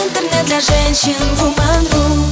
Интернет для женщин Woman.ru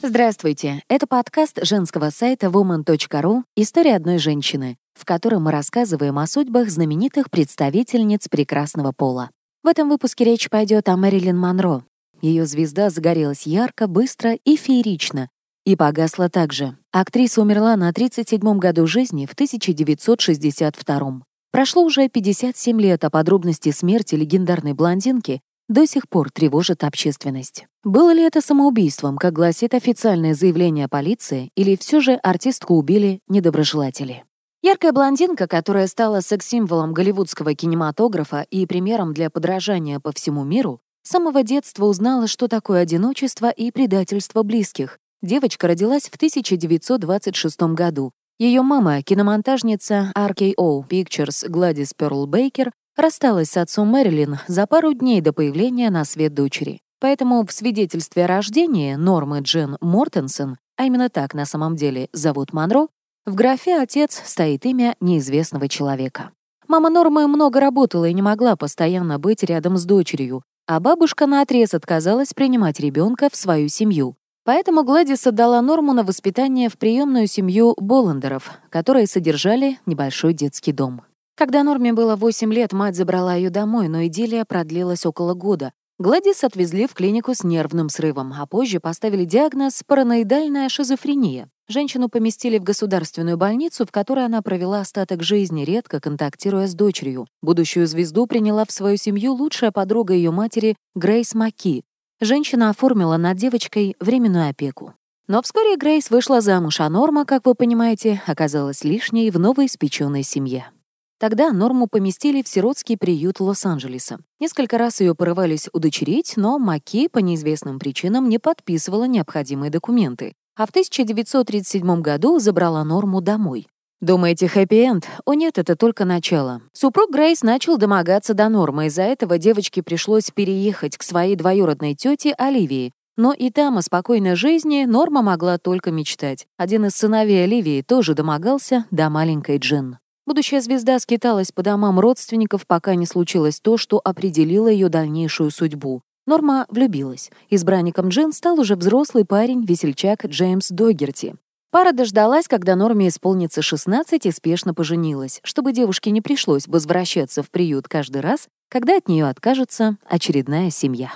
Здравствуйте! Это подкаст женского сайта woman.ru «История одной женщины», в котором мы рассказываем о судьбах знаменитых представительниц прекрасного пола. В этом выпуске речь пойдет о Мэрилин Монро. Ее звезда загорелась ярко, быстро и феерично, и погасла также. Актриса умерла на 37-м году жизни в 1962 Прошло уже 57 лет, а подробности смерти легендарной блондинки до сих пор тревожат общественность. Было ли это самоубийством, как гласит официальное заявление полиции, или все же артистку убили недоброжелатели? Яркая блондинка, которая стала секс-символом голливудского кинематографа и примером для подражания по всему миру, с самого детства узнала, что такое одиночество и предательство близких. Девочка родилась в 1926 году ее мама, киномонтажница RKO Pictures Гладис Перл Бейкер, рассталась с отцом Мэрилин за пару дней до появления на свет дочери. Поэтому в свидетельстве о рождении Нормы Джин Мортенсон, а именно так на самом деле зовут Монро, в графе «Отец» стоит имя неизвестного человека. Мама Нормы много работала и не могла постоянно быть рядом с дочерью, а бабушка наотрез отказалась принимать ребенка в свою семью. Поэтому Гладис отдала Норму на воспитание в приемную семью Боландеров, которые содержали небольшой детский дом. Когда Норме было 8 лет, мать забрала ее домой, но идиллия продлилась около года. Гладис отвезли в клинику с нервным срывом, а позже поставили диагноз «параноидальная шизофрения». Женщину поместили в государственную больницу, в которой она провела остаток жизни, редко контактируя с дочерью. Будущую звезду приняла в свою семью лучшая подруга ее матери Грейс Маки, женщина оформила над девочкой временную опеку. Но вскоре Грейс вышла замуж, а Норма, как вы понимаете, оказалась лишней в новой испеченной семье. Тогда Норму поместили в сиротский приют Лос-Анджелеса. Несколько раз ее порывались удочерить, но Маки по неизвестным причинам не подписывала необходимые документы. А в 1937 году забрала Норму домой. Думаете, хэппи-энд? О нет, это только начало. Супруг Грейс начал домогаться до нормы, из-за этого девочке пришлось переехать к своей двоюродной тете Оливии. Но и там о спокойной жизни Норма могла только мечтать. Один из сыновей Оливии тоже домогался до маленькой Джин. Будущая звезда скиталась по домам родственников, пока не случилось то, что определило ее дальнейшую судьбу. Норма влюбилась. Избранником Джин стал уже взрослый парень, весельчак Джеймс Догерти. Пара дождалась, когда Норме исполнится 16 и спешно поженилась, чтобы девушке не пришлось возвращаться в приют каждый раз, когда от нее откажется очередная семья.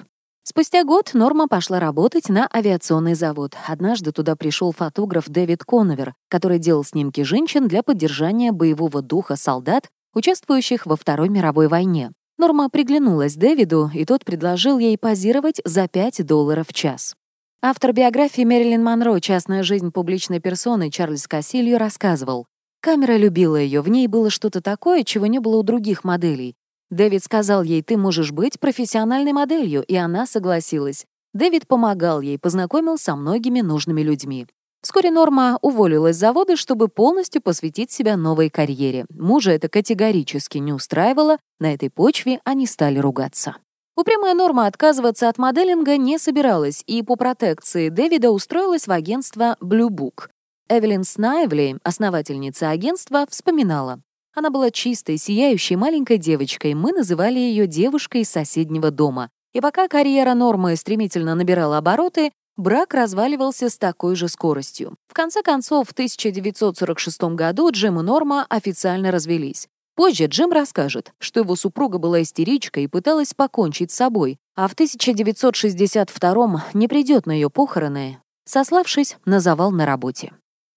Спустя год Норма пошла работать на авиационный завод. Однажды туда пришел фотограф Дэвид Коновер, который делал снимки женщин для поддержания боевого духа солдат, участвующих во Второй мировой войне. Норма приглянулась Дэвиду, и тот предложил ей позировать за 5 долларов в час. Автор биографии Мэрилин Монро «Частная жизнь публичной персоны» Чарльз Кассилью рассказывал, «Камера любила ее, в ней было что-то такое, чего не было у других моделей. Дэвид сказал ей, ты можешь быть профессиональной моделью, и она согласилась. Дэвид помогал ей, познакомил со многими нужными людьми. Вскоре Норма уволилась с завода, чтобы полностью посвятить себя новой карьере. Мужа это категорически не устраивало, на этой почве они стали ругаться. Упрямая Норма отказываться от моделинга не собиралась и по протекции Дэвида устроилась в агентство Blue Book. Эвелин Снайвли, основательница агентства, вспоминала. Она была чистой, сияющей маленькой девочкой, мы называли ее девушкой из соседнего дома. И пока карьера Нормы стремительно набирала обороты, брак разваливался с такой же скоростью. В конце концов, в 1946 году Джим и Норма официально развелись. Позже Джим расскажет, что его супруга была истеричкой и пыталась покончить с собой, а в 1962-м не придет на ее похороны, сославшись на завал на работе.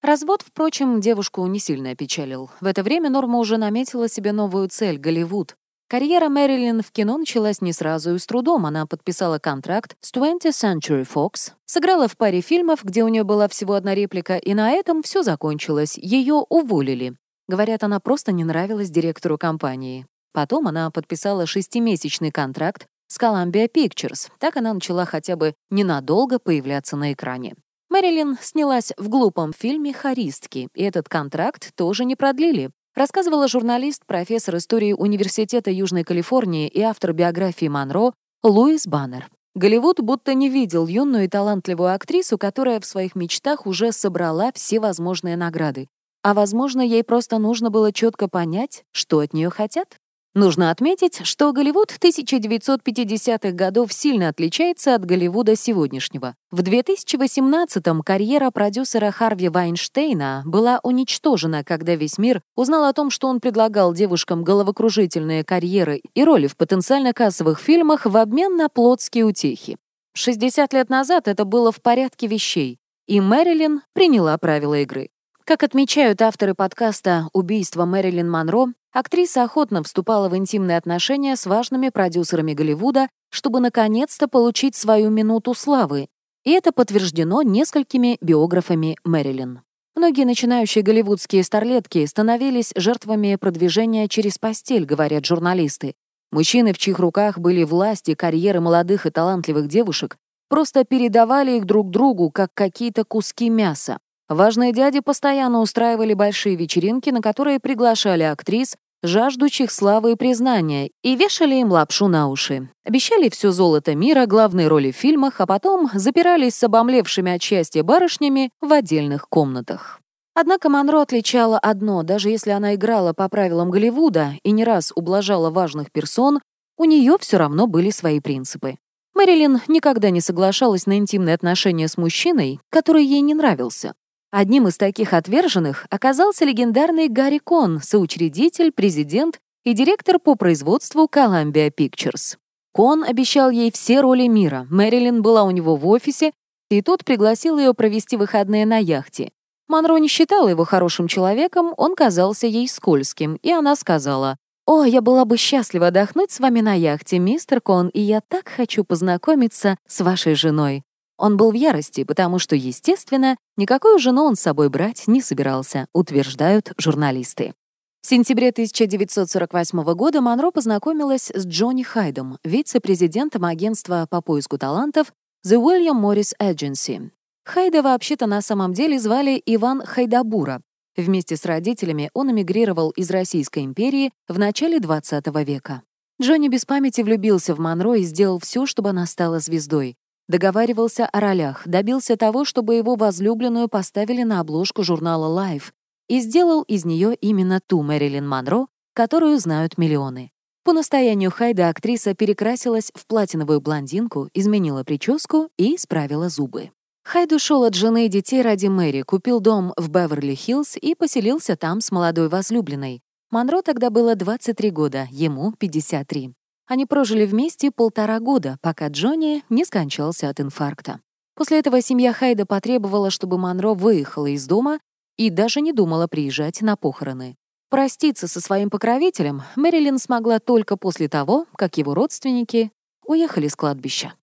Развод, впрочем, девушку не сильно опечалил. В это время Норма уже наметила себе новую цель — Голливуд. Карьера Мэрилин в кино началась не сразу и с трудом. Она подписала контракт с 20th Century Fox, сыграла в паре фильмов, где у нее была всего одна реплика, и на этом все закончилось. Ее уволили. Говорят, она просто не нравилась директору компании. Потом она подписала шестимесячный контракт с Columbia Pictures. Так она начала хотя бы ненадолго появляться на экране. Мэрилин снялась в глупом фильме «Харистки», и этот контракт тоже не продлили. Рассказывала журналист, профессор истории Университета Южной Калифорнии и автор биографии Монро Луис Баннер. Голливуд будто не видел юную и талантливую актрису, которая в своих мечтах уже собрала все возможные награды. А возможно, ей просто нужно было четко понять, что от нее хотят. Нужно отметить, что Голливуд 1950-х годов сильно отличается от Голливуда сегодняшнего. В 2018-м карьера продюсера Харви Вайнштейна была уничтожена, когда весь мир узнал о том, что он предлагал девушкам головокружительные карьеры и роли в потенциально кассовых фильмах в обмен на плотские утехи. 60 лет назад это было в порядке вещей, и Мэрилин приняла правила игры. Как отмечают авторы подкаста «Убийство Мэрилин Монро», актриса охотно вступала в интимные отношения с важными продюсерами Голливуда, чтобы наконец-то получить свою минуту славы, и это подтверждено несколькими биографами Мэрилин. Многие начинающие голливудские старлетки становились жертвами продвижения через постель, говорят журналисты. Мужчины, в чьих руках были власти карьеры молодых и талантливых девушек, просто передавали их друг другу, как какие-то куски мяса. Важные дяди постоянно устраивали большие вечеринки, на которые приглашали актрис, жаждущих славы и признания, и вешали им лапшу на уши. Обещали все золото мира, главные роли в фильмах, а потом запирались с обомлевшими от счастья барышнями в отдельных комнатах. Однако Монро отличала одно, даже если она играла по правилам Голливуда и не раз ублажала важных персон, у нее все равно были свои принципы. Мэрилин никогда не соглашалась на интимные отношения с мужчиной, который ей не нравился. Одним из таких отверженных оказался легендарный Гарри Кон, соучредитель, президент и директор по производству Columbia Pictures. Кон обещал ей все роли мира. Мэрилин была у него в офисе, и тот пригласил ее провести выходные на яхте. Монро не считала его хорошим человеком, он казался ей скользким, и она сказала, «О, я была бы счастлива отдохнуть с вами на яхте, мистер Кон, и я так хочу познакомиться с вашей женой». Он был в ярости, потому что, естественно, никакую жену он с собой брать не собирался, утверждают журналисты. В сентябре 1948 года Монро познакомилась с Джонни Хайдом, вице-президентом агентства по поиску талантов The William Morris Agency. Хайда вообще-то на самом деле звали Иван Хайдабура. Вместе с родителями он эмигрировал из Российской империи в начале 20 века. Джонни без памяти влюбился в Монро и сделал все, чтобы она стала звездой. Договаривался о ролях, добился того, чтобы его возлюбленную поставили на обложку журнала Life и сделал из нее именно ту Мэрилин Монро, которую знают миллионы. По настоянию Хайда актриса перекрасилась в платиновую блондинку, изменила прическу и исправила зубы. Хайд ушел от жены и детей ради Мэри, купил дом в Беверли-Хиллз и поселился там с молодой возлюбленной. Монро тогда было 23 года, ему — 53. Они прожили вместе полтора года, пока Джонни не скончался от инфаркта. После этого семья Хайда потребовала, чтобы Монро выехала из дома и даже не думала приезжать на похороны. Проститься со своим покровителем Мэрилин смогла только после того, как его родственники уехали с кладбища.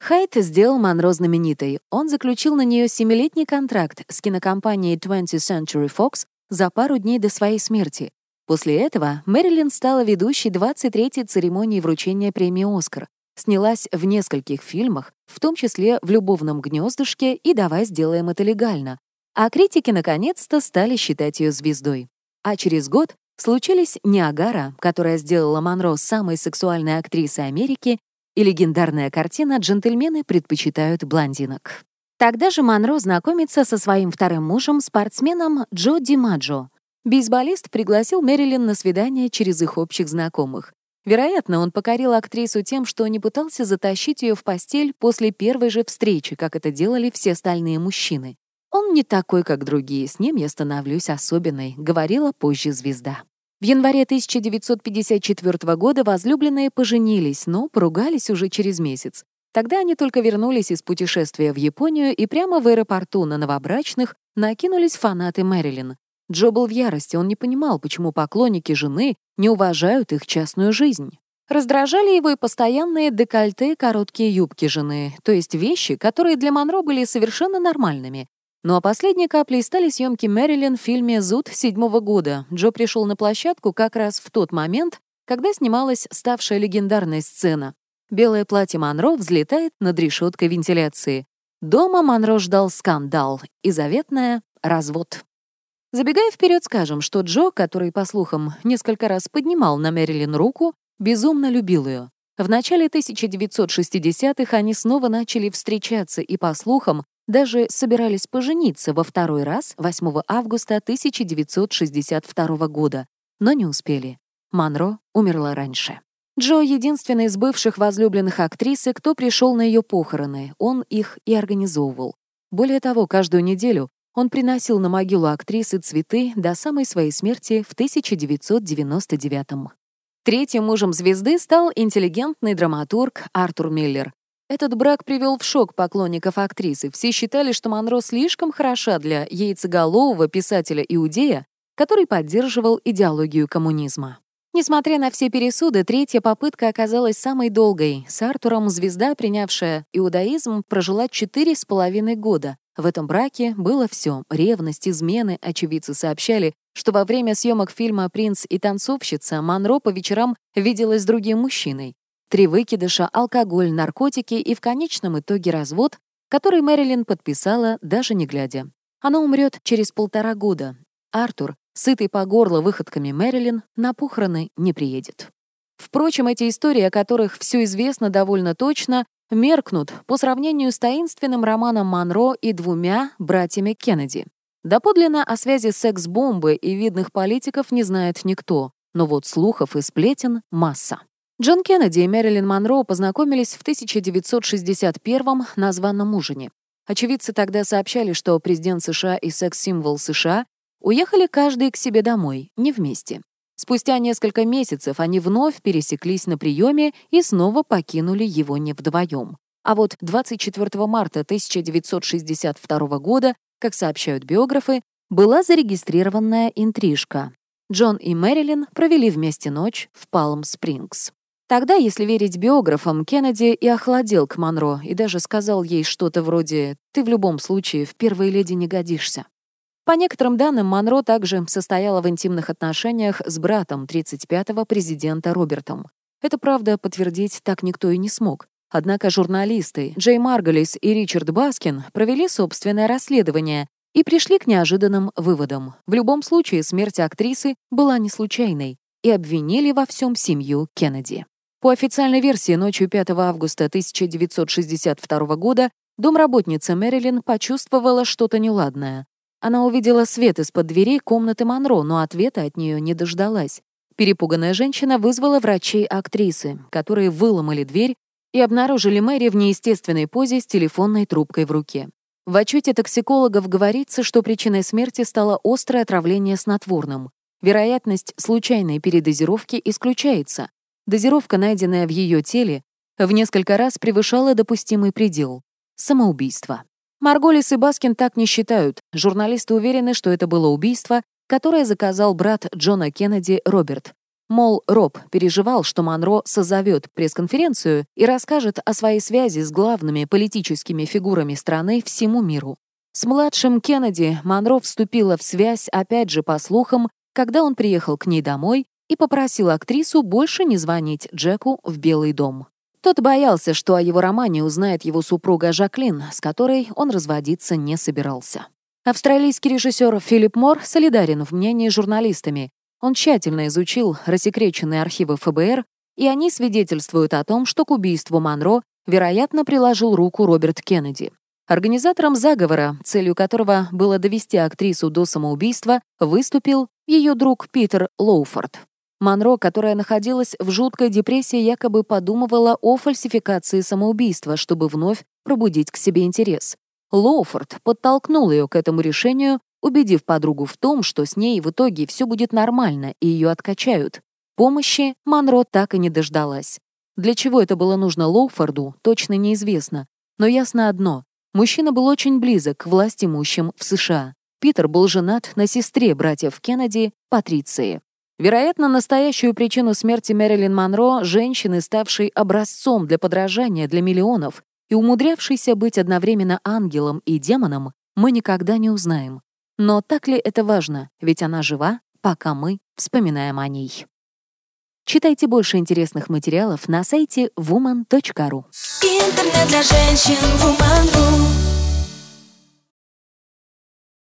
Хайт сделал Монро знаменитой. Он заключил на нее семилетний контракт с кинокомпанией 20th Century Fox за пару дней до своей смерти, После этого Мэрилин стала ведущей 23-й церемонии вручения премии «Оскар», снялась в нескольких фильмах, в том числе в «Любовном гнездышке» и «Давай сделаем это легально», а критики наконец-то стали считать ее звездой. А через год случились «Ниагара», которая сделала Монро самой сексуальной актрисой Америки, и легендарная картина «Джентльмены предпочитают блондинок». Тогда же Монро знакомится со своим вторым мужем, спортсменом Джо Димаджо, Бейсболист пригласил Мэрилин на свидание через их общих знакомых. Вероятно, он покорил актрису тем, что не пытался затащить ее в постель после первой же встречи, как это делали все остальные мужчины. «Он не такой, как другие, с ним я становлюсь особенной», — говорила позже звезда. В январе 1954 года возлюбленные поженились, но поругались уже через месяц. Тогда они только вернулись из путешествия в Японию и прямо в аэропорту на новобрачных накинулись фанаты Мэрилин. Джо был в ярости, он не понимал, почему поклонники жены не уважают их частную жизнь. Раздражали его и постоянные декольте короткие юбки жены, то есть вещи, которые для Монро были совершенно нормальными. Ну а последней каплей стали съемки Мэрилин в фильме «Зуд» седьмого года. Джо пришел на площадку как раз в тот момент, когда снималась ставшая легендарная сцена. Белое платье Монро взлетает над решеткой вентиляции. Дома Монро ждал скандал и заветная развод. Забегая вперед, скажем, что Джо, который, по слухам, несколько раз поднимал на Мэрилин руку, безумно любил ее. В начале 1960-х они снова начали встречаться и, по слухам, даже собирались пожениться во второй раз 8 августа 1962 года, но не успели. Монро умерла раньше. Джо — единственный из бывших возлюбленных актрисы, кто пришел на ее похороны. Он их и организовывал. Более того, каждую неделю он приносил на могилу актрисы цветы до самой своей смерти в 1999 -м. Третьим мужем звезды стал интеллигентный драматург Артур Миллер. Этот брак привел в шок поклонников актрисы. Все считали, что Монро слишком хороша для яйцеголового писателя-иудея, который поддерживал идеологию коммунизма. Несмотря на все пересуды, третья попытка оказалась самой долгой. С Артуром звезда, принявшая иудаизм, прожила четыре с половиной года. В этом браке было все: ревность, измены. Очевидцы сообщали, что во время съемок фильма «Принц и танцовщица» Монро по вечерам виделась с другим мужчиной. Три выкидыша, алкоголь, наркотики и в конечном итоге развод, который Мэрилин подписала, даже не глядя. Она умрет через полтора года. Артур, сытый по горло выходками Мэрилин, на похороны не приедет. Впрочем, эти истории, о которых все известно довольно точно, меркнут по сравнению с таинственным романом Монро и двумя братьями Кеннеди. Доподлинно о связи секс-бомбы и видных политиков не знает никто, но вот слухов и сплетен масса. Джон Кеннеди и Мэрилин Монро познакомились в 1961-м на званом ужине. Очевидцы тогда сообщали, что президент США и секс-символ США Уехали каждый к себе домой, не вместе. Спустя несколько месяцев они вновь пересеклись на приеме и снова покинули его не вдвоем. А вот 24 марта 1962 года, как сообщают биографы, была зарегистрированная интрижка. Джон и Мэрилин провели вместе ночь в Палм-Спрингс. Тогда, если верить биографам, Кеннеди и охладел к Монро и даже сказал ей что-то вроде «ты в любом случае в первой леди не годишься». По некоторым данным, Монро также состояла в интимных отношениях с братом 35-го президента Робертом. Это, правда, подтвердить так никто и не смог. Однако журналисты Джей Марголис и Ричард Баскин провели собственное расследование и пришли к неожиданным выводам. В любом случае, смерть актрисы была не случайной и обвинили во всем семью Кеннеди. По официальной версии, ночью 5 августа 1962 года домработница Мэрилин почувствовала что-то неладное. Она увидела свет из-под дверей комнаты Монро, но ответа от нее не дождалась. Перепуганная женщина вызвала врачей-актрисы, которые выломали дверь и обнаружили Мэри в неестественной позе с телефонной трубкой в руке. В отчете токсикологов говорится, что причиной смерти стало острое отравление снотворным. Вероятность случайной передозировки исключается. Дозировка, найденная в ее теле, в несколько раз превышала допустимый предел — самоубийство. Марголис и Баскин так не считают. Журналисты уверены, что это было убийство, которое заказал брат Джона Кеннеди Роберт. Мол, Роб переживал, что Монро созовет пресс-конференцию и расскажет о своей связи с главными политическими фигурами страны всему миру. С младшим Кеннеди Монро вступила в связь, опять же, по слухам, когда он приехал к ней домой и попросил актрису больше не звонить Джеку в Белый дом. Тот боялся, что о его романе узнает его супруга Жаклин, с которой он разводиться не собирался. Австралийский режиссер Филипп Мор солидарен в мнении с журналистами. Он тщательно изучил рассекреченные архивы ФБР, и они свидетельствуют о том, что к убийству Монро, вероятно, приложил руку Роберт Кеннеди. Организатором заговора, целью которого было довести актрису до самоубийства, выступил ее друг Питер Лоуфорд. Монро, которая находилась в жуткой депрессии, якобы подумывала о фальсификации самоубийства, чтобы вновь пробудить к себе интерес. Лоуфорд подтолкнул ее к этому решению, убедив подругу в том, что с ней в итоге все будет нормально и ее откачают. Помощи Монро так и не дождалась. Для чего это было нужно Лоуфорду, точно неизвестно. Но ясно одно — мужчина был очень близок к власть имущим в США. Питер был женат на сестре братьев Кеннеди, Патриции. Вероятно, настоящую причину смерти Мэрилин Монро, женщины, ставшей образцом для подражания для миллионов и умудрявшейся быть одновременно ангелом и демоном, мы никогда не узнаем. Но так ли это важно, ведь она жива, пока мы вспоминаем о ней. Читайте больше интересных материалов на сайте woman.ru. Интернет для женщин woman.ru